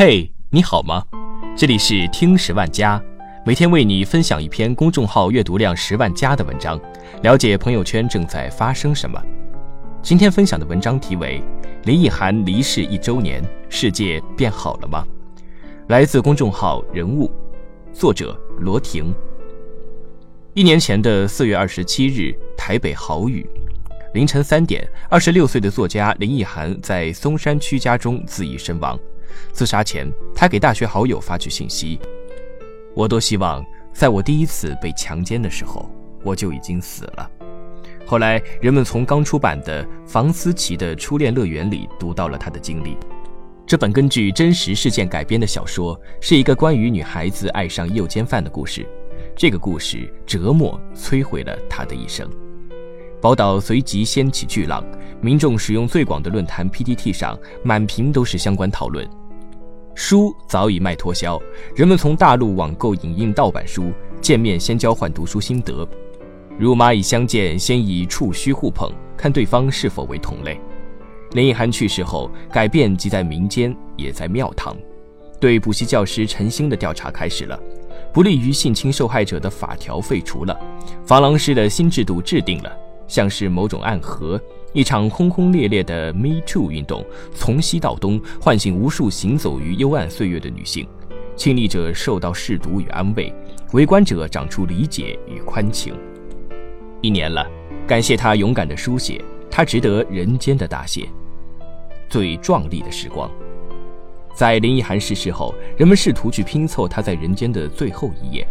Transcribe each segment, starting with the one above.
嘿，你好吗？这里是听十万加，每天为你分享一篇公众号阅读量十万加的文章，了解朋友圈正在发生什么。今天分享的文章题为《林奕涵离世一周年，世界变好了吗》，来自公众号人物，作者罗婷。一年前的四月二十七日，台北豪雨。凌晨三点，二十六岁的作家林奕涵在松山区家中自缢身亡。自杀前，他给大学好友发去信息：“我多希望，在我第一次被强奸的时候，我就已经死了。”后来，人们从刚出版的房思琪的初恋乐园里读到了他的经历。这本根据真实事件改编的小说，是一个关于女孩子爱上诱奸犯的故事。这个故事折磨、摧毁了他的一生。宝岛随即掀起巨浪，民众使用最广的论坛 PTT 上满屏都是相关讨论。书早已卖脱销，人们从大陆网购影印盗版书，见面先交换读书心得，如蚂蚁相见先以触须互碰，看对方是否为同类。林奕涵去世后，改变即在民间也在庙堂，对补习教师陈星的调查开始了，不利于性侵受害者的法条废除了，防狼师的新制度制定了。像是某种暗河，一场轰轰烈烈的 Me Too 运动从西到东，唤醒无数行走于幽暗岁月的女性。亲历者受到试毒与安慰，围观者长出理解与宽情。一年了，感谢他勇敢的书写，他值得人间的答谢。最壮丽的时光，在林奕涵逝世后，人们试图去拼凑他在人间的最后一页。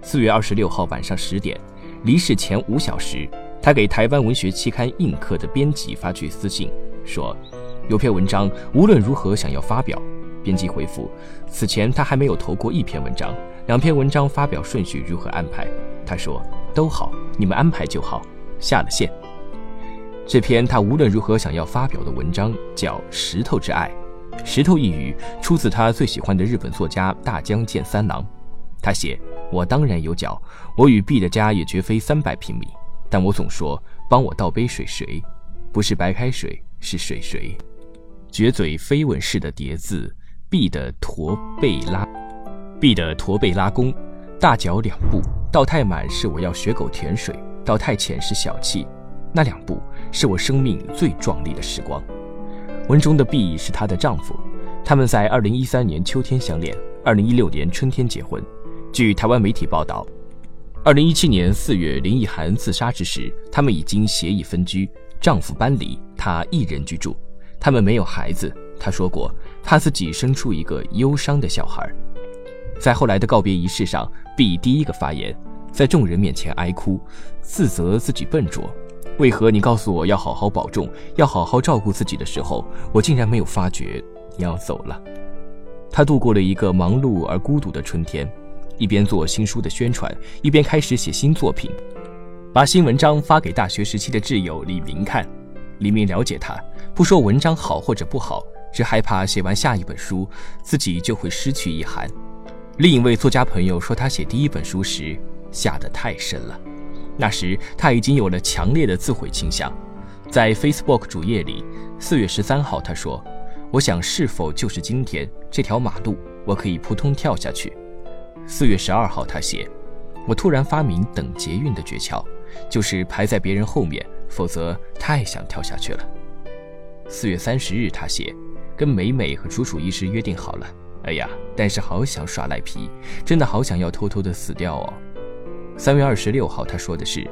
四月二十六号晚上十点，离世前五小时。他给台湾文学期刊《印刻》的编辑发去私信，说：“有篇文章无论如何想要发表。”编辑回复：“此前他还没有投过一篇文章，两篇文章发表顺序如何安排？”他说：“都好，你们安排就好。”下了线。这篇他无论如何想要发表的文章叫《石头之爱》，石头一语出自他最喜欢的日本作家大江健三郎。他写：“我当然有脚，我与 B 的家也绝非三百平米。”但我总说，帮我倒杯水谁？不是白开水，是水谁？绝嘴飞吻式的叠字，B 的驼背拉，B 的驼背拉弓，大脚两步，倒太满是我要学狗舔水，倒太浅是小气。那两步是我生命最壮丽的时光。文中的 B 是她的丈夫，他们在二零一三年秋天相恋，二零一六年春天结婚。据台湾媒体报道。二零一七年四月，林奕涵自杀之时，他们已经协议分居，丈夫搬离，她一人居住。他们没有孩子。她说过，她自己生出一个忧伤的小孩。在后来的告别仪式上，B 第一个发言，在众人面前哀哭，自责自己笨拙。为何你告诉我要好好保重，要好好照顾自己的时候，我竟然没有发觉你要走了？她度过了一个忙碌而孤独的春天。一边做新书的宣传，一边开始写新作品，把新文章发给大学时期的挚友李明看。李明了解他，不说文章好或者不好，只害怕写完下一本书，自己就会失去一涵。另一位作家朋友说，他写第一本书时下得太深了，那时他已经有了强烈的自毁倾向。在 Facebook 主页里，四月十三号他说：“我想，是否就是今天这条马路，我可以扑通跳下去。”四月十二号，他写：“我突然发明等捷运的诀窍，就是排在别人后面，否则太想跳下去了。”四月三十日，他写：“跟美美和楚楚医师约定好了，哎呀，但是好想耍赖皮，真的好想要偷偷的死掉哦。”三月二十六号，他说的是：“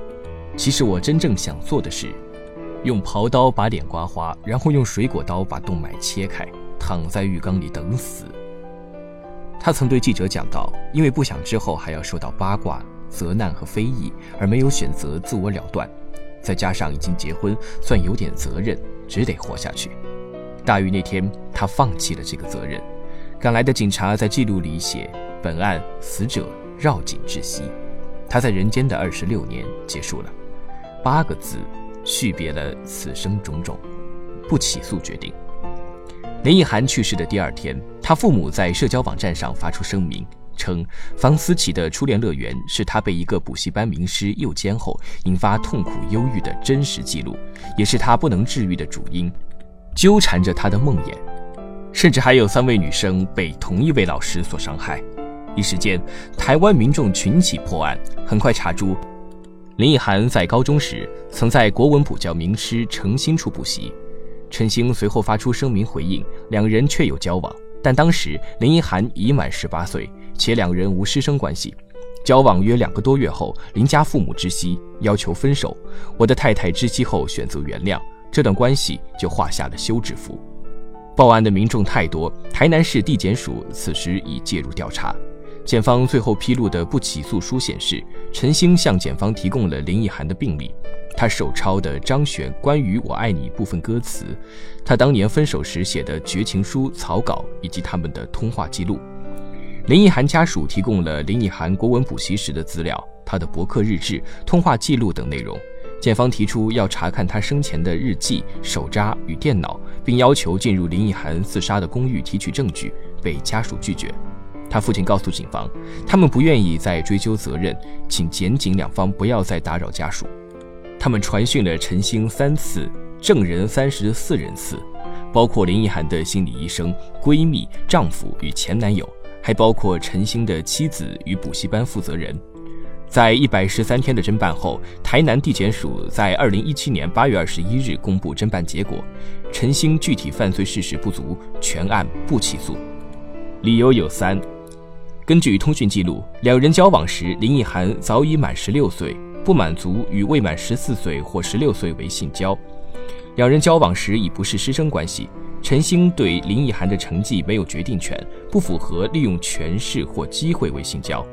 其实我真正想做的是，用刨刀把脸刮花，然后用水果刀把动脉切开，躺在浴缸里等死。”他曾对记者讲到：“因为不想之后还要受到八卦、责难和非议，而没有选择自我了断。再加上已经结婚，算有点责任，只得活下去。”大雨那天，他放弃了这个责任。赶来的警察在记录里写：“本案死者绕颈窒息。”他在人间的二十六年结束了。八个字，续别了此生种种。不起诉决定。林奕涵去世的第二天，他父母在社交网站上发出声明，称房思琪的初恋乐园是他被一个补习班名师诱奸后引发痛苦忧郁的真实记录，也是他不能治愈的主因，纠缠着他的梦魇。甚至还有三位女生被同一位老师所伤害。一时间，台湾民众群起破案，很快查出林奕涵在高中时曾在国文补教名师陈星处补习。陈星随后发出声明回应，两人确有交往，但当时林奕涵已满十八岁，且两人无师生关系。交往约两个多月后，林家父母知悉，要求分手。我的太太知悉后选择原谅，这段关系就画下了休止符。报案的民众太多，台南市地检署此时已介入调查。检方最后披露的不起诉书显示，陈星向检方提供了林奕涵的病历，他手抄的张悬关于“我爱你”部分歌词，他当年分手时写的绝情书草稿以及他们的通话记录。林奕涵家属提供了林奕涵国文补习时的资料，他的博客日志、通话记录等内容。检方提出要查看他生前的日记、手札与电脑，并要求进入林奕涵自杀的公寓提取证据，被家属拒绝。他父亲告诉警方，他们不愿意再追究责任，请检警两方不要再打扰家属。他们传讯了陈星三次，证人三十四人次，包括林奕涵的心理医生、闺蜜、丈夫与前男友，还包括陈星的妻子与补习班负责人。在一百十三天的侦办后，台南地检署在二零一七年八月二十一日公布侦办结果，陈星具体犯罪事实不足，全案不起诉。理由有三。根据通讯记录，两人交往时，林奕涵早已满十六岁，不满足与未满十四岁或十六岁为性交。两人交往时已不是师生关系。陈星对林奕涵的成绩没有决定权，不符合利用权势或机会为性交。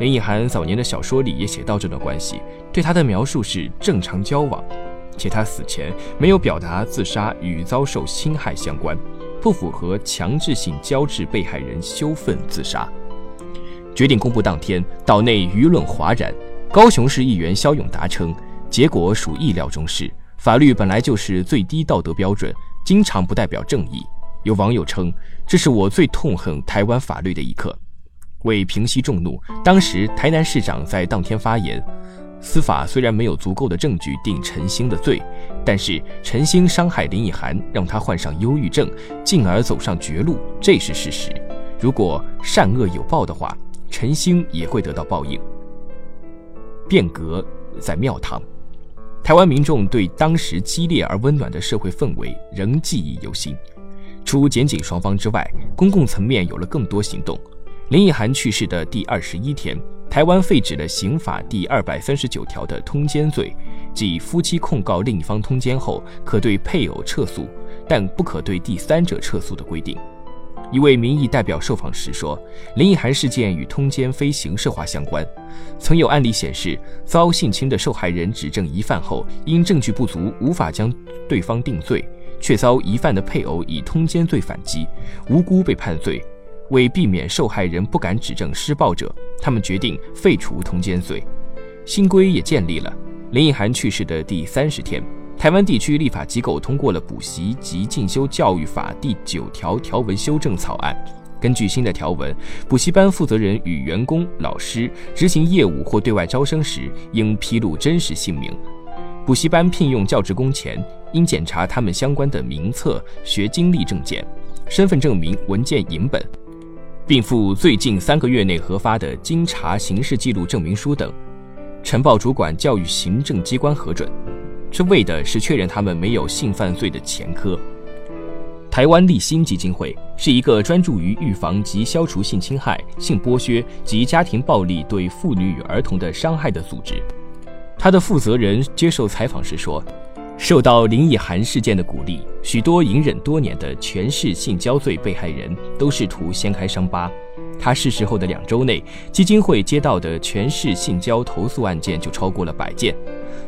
林奕涵早年的小说里也写到这段关系，对他的描述是正常交往，且他死前没有表达自杀与遭受侵害相关，不符合强制性交致被害人羞愤自杀。决定公布当天，岛内舆论哗然。高雄市议员肖永达称，结果属意料中事。法律本来就是最低道德标准，经常不代表正义。有网友称，这是我最痛恨台湾法律的一刻。为平息众怒，当时台南市长在当天发言：司法虽然没有足够的证据定陈星的罪，但是陈星伤害林奕涵，让他患上忧郁症，进而走上绝路，这是事实。如果善恶有报的话。陈星也会得到报应。变革在庙堂，台湾民众对当时激烈而温暖的社会氛围仍记忆犹新。除检警双方之外，公共层面有了更多行动。林奕涵去世的第二十一天，台湾废止了刑法第二百三十九条的通奸罪，即夫妻控告另一方通奸后，可对配偶撤诉，但不可对第三者撤诉的规定。一位民意代表受访时说：“林奕涵事件与通奸非刑事化相关。曾有案例显示，遭性侵的受害人指证疑犯后，因证据不足无法将对方定罪，却遭疑犯的配偶以通奸罪反击，无辜被判罪。为避免受害人不敢指证施暴者，他们决定废除通奸罪。新规也建立了。林奕涵去世的第三十天。”台湾地区立法机构通过了《补习及进修教育法》第九条条文修正草案。根据新的条文，补习班负责人与员工、老师执行业务或对外招生时，应披露真实姓名。补习班聘用教职工前，应检查他们相关的名册、学经历证件、身份证明文件影本，并附最近三个月内核发的经查刑事记录证明书等，呈报主管教育行政机关核准。这为的是确认他们没有性犯罪的前科。台湾立新基金会是一个专注于预防及消除性侵害、性剥削及家庭暴力对妇女与儿童的伤害的组织。他的负责人接受采访时说：“受到林奕涵事件的鼓励，许多隐忍多年的全市性交罪被害人都试图掀开伤疤。他逝世后的两周内，基金会接到的全市性交投诉案件就超过了百件。”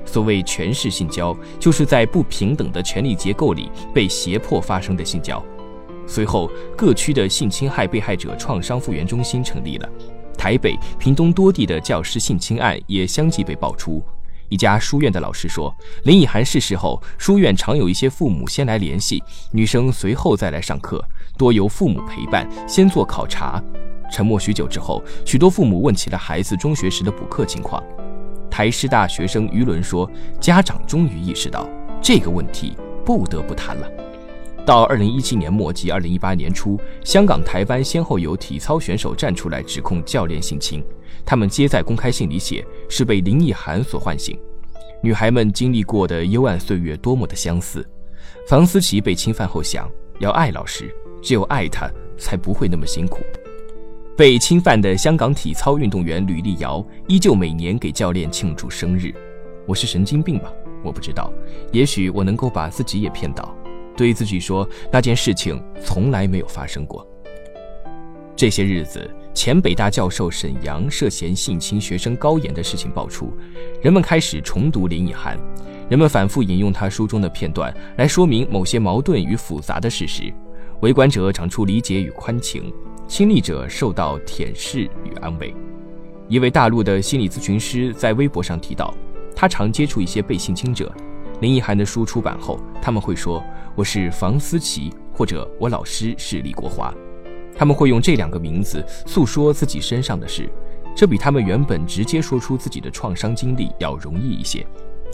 所谓权势性交，就是在不平等的权力结构里被胁迫发生的性交。随后，各区的性侵害被害者创伤复原中心成立了，台北、屏东多地的教师性侵案也相继被爆出。一家书院的老师说，林以涵逝世后，书院常有一些父母先来联系，女生随后再来上课，多由父母陪伴，先做考察。沉默许久之后，许多父母问起了孩子中学时的补课情况。台师大学生于伦说：“家长终于意识到这个问题，不得不谈了。”到二零一七年末及二零一八年初，香港、台湾先后有体操选手站出来指控教练性侵，他们皆在公开信里写是被林奕涵所唤醒。女孩们经历过的幽暗岁月多么的相似。房思琪被侵犯后想要爱老师，只有爱他才不会那么辛苦。被侵犯的香港体操运动员吕丽瑶依旧每年给教练庆祝生日。我是神经病吧？我不知道，也许我能够把自己也骗倒。对自己说，那件事情从来没有发生过。这些日子，前北大教授沈阳涉嫌性侵学生高岩的事情爆出，人们开始重读林奕涵，人们反复引用他书中的片段来说明某些矛盾与复杂的事实。围观者长出理解与宽情，亲历者受到舔舐与安慰。一位大陆的心理咨询师在微博上提到，他常接触一些被性侵者。林奕涵的书出版后，他们会说我是房思琪，或者我老师是李国华，他们会用这两个名字诉说自己身上的事，这比他们原本直接说出自己的创伤经历要容易一些。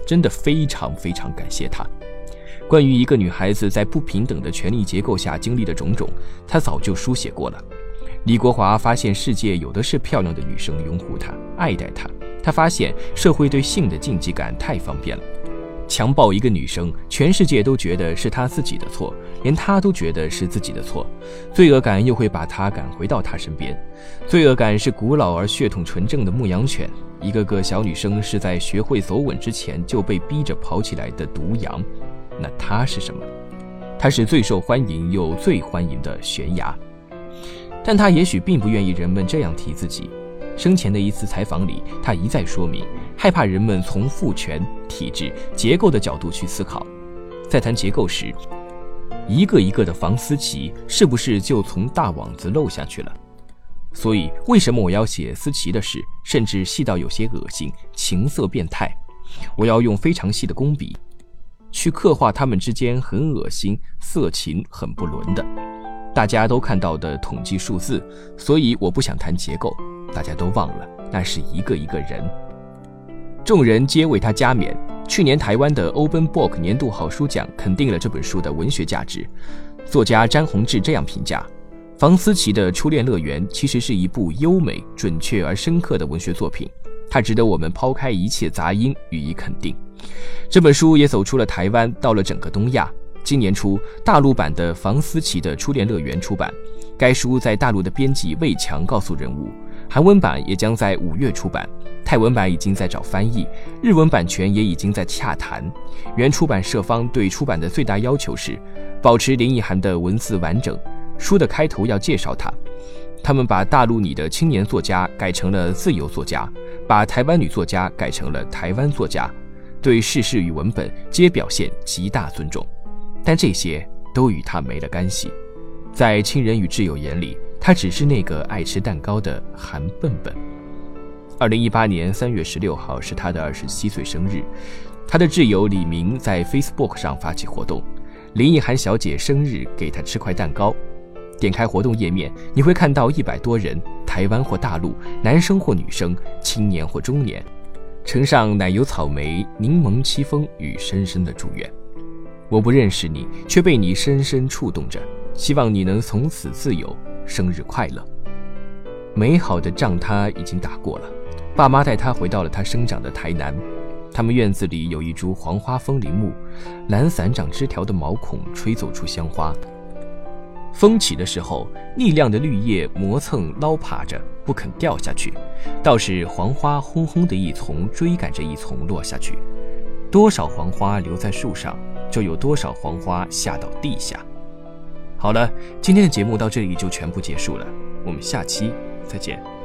真的非常非常感谢他。关于一个女孩子在不平等的权力结构下经历的种种，他早就书写过了。李国华发现世界有的是漂亮的女生拥护他、爱戴他，他发现社会对性的禁忌感太方便了。强暴一个女生，全世界都觉得是他自己的错，连他都觉得是自己的错，罪恶感又会把他赶回到他身边。罪恶感是古老而血统纯正的牧羊犬，一个个小女生是在学会走稳之前就被逼着跑起来的毒羊。那他是什么？他是最受欢迎又最欢迎的悬崖，但他也许并不愿意人们这样提自己。生前的一次采访里，他一再说明，害怕人们从父权、体制、结构的角度去思考。在谈结构时，一个一个的房思琪是不是就从大网子漏下去了？所以，为什么我要写思琪的事，甚至细到有些恶心、情色变态？我要用非常细的工笔，去刻画他们之间很恶心、色情、很不伦的，大家都看到的统计数字。所以，我不想谈结构。大家都忘了，那是一个一个人。众人皆为他加冕。去年台湾的 Open Book 年度好书奖肯定了这本书的文学价值。作家詹宏志这样评价：房思琪的《初恋乐园》其实是一部优美、准确而深刻的文学作品，它值得我们抛开一切杂音予以肯定。这本书也走出了台湾，到了整个东亚。今年初，大陆版的房思琪的《初恋乐园》出版。该书在大陆的编辑魏强告诉人物。韩文版也将在五月出版，泰文版已经在找翻译，日文版权也已经在洽谈。原出版社方对出版的最大要求是，保持林奕涵的文字完整，书的开头要介绍他。他们把大陆里的青年作家改成了自由作家，把台湾女作家改成了台湾作家，对事实与文本皆表现极大尊重。但这些都与他没了干系，在亲人与挚友眼里。他只是那个爱吃蛋糕的韩笨笨。二零一八年三月十六号是他的二十七岁生日，他的挚友李明在 Facebook 上发起活动，林奕涵小姐生日给他吃块蛋糕。点开活动页面，你会看到一百多人，台湾或大陆，男生或女生，青年或中年，呈上奶油草莓、柠檬戚风与深深的祝愿。我不认识你，却被你深深触动着，希望你能从此自由。生日快乐！美好的仗他已经打过了，爸妈带他回到了他生长的台南。他们院子里有一株黄花风铃木，懒散长枝条的毛孔吹奏出香花。风起的时候，逆亮的绿叶磨蹭捞爬着，不肯掉下去，倒是黄花轰轰的一丛追赶着一丛落下去。多少黄花留在树上，就有多少黄花下到地下。好了，今天的节目到这里就全部结束了，我们下期再见。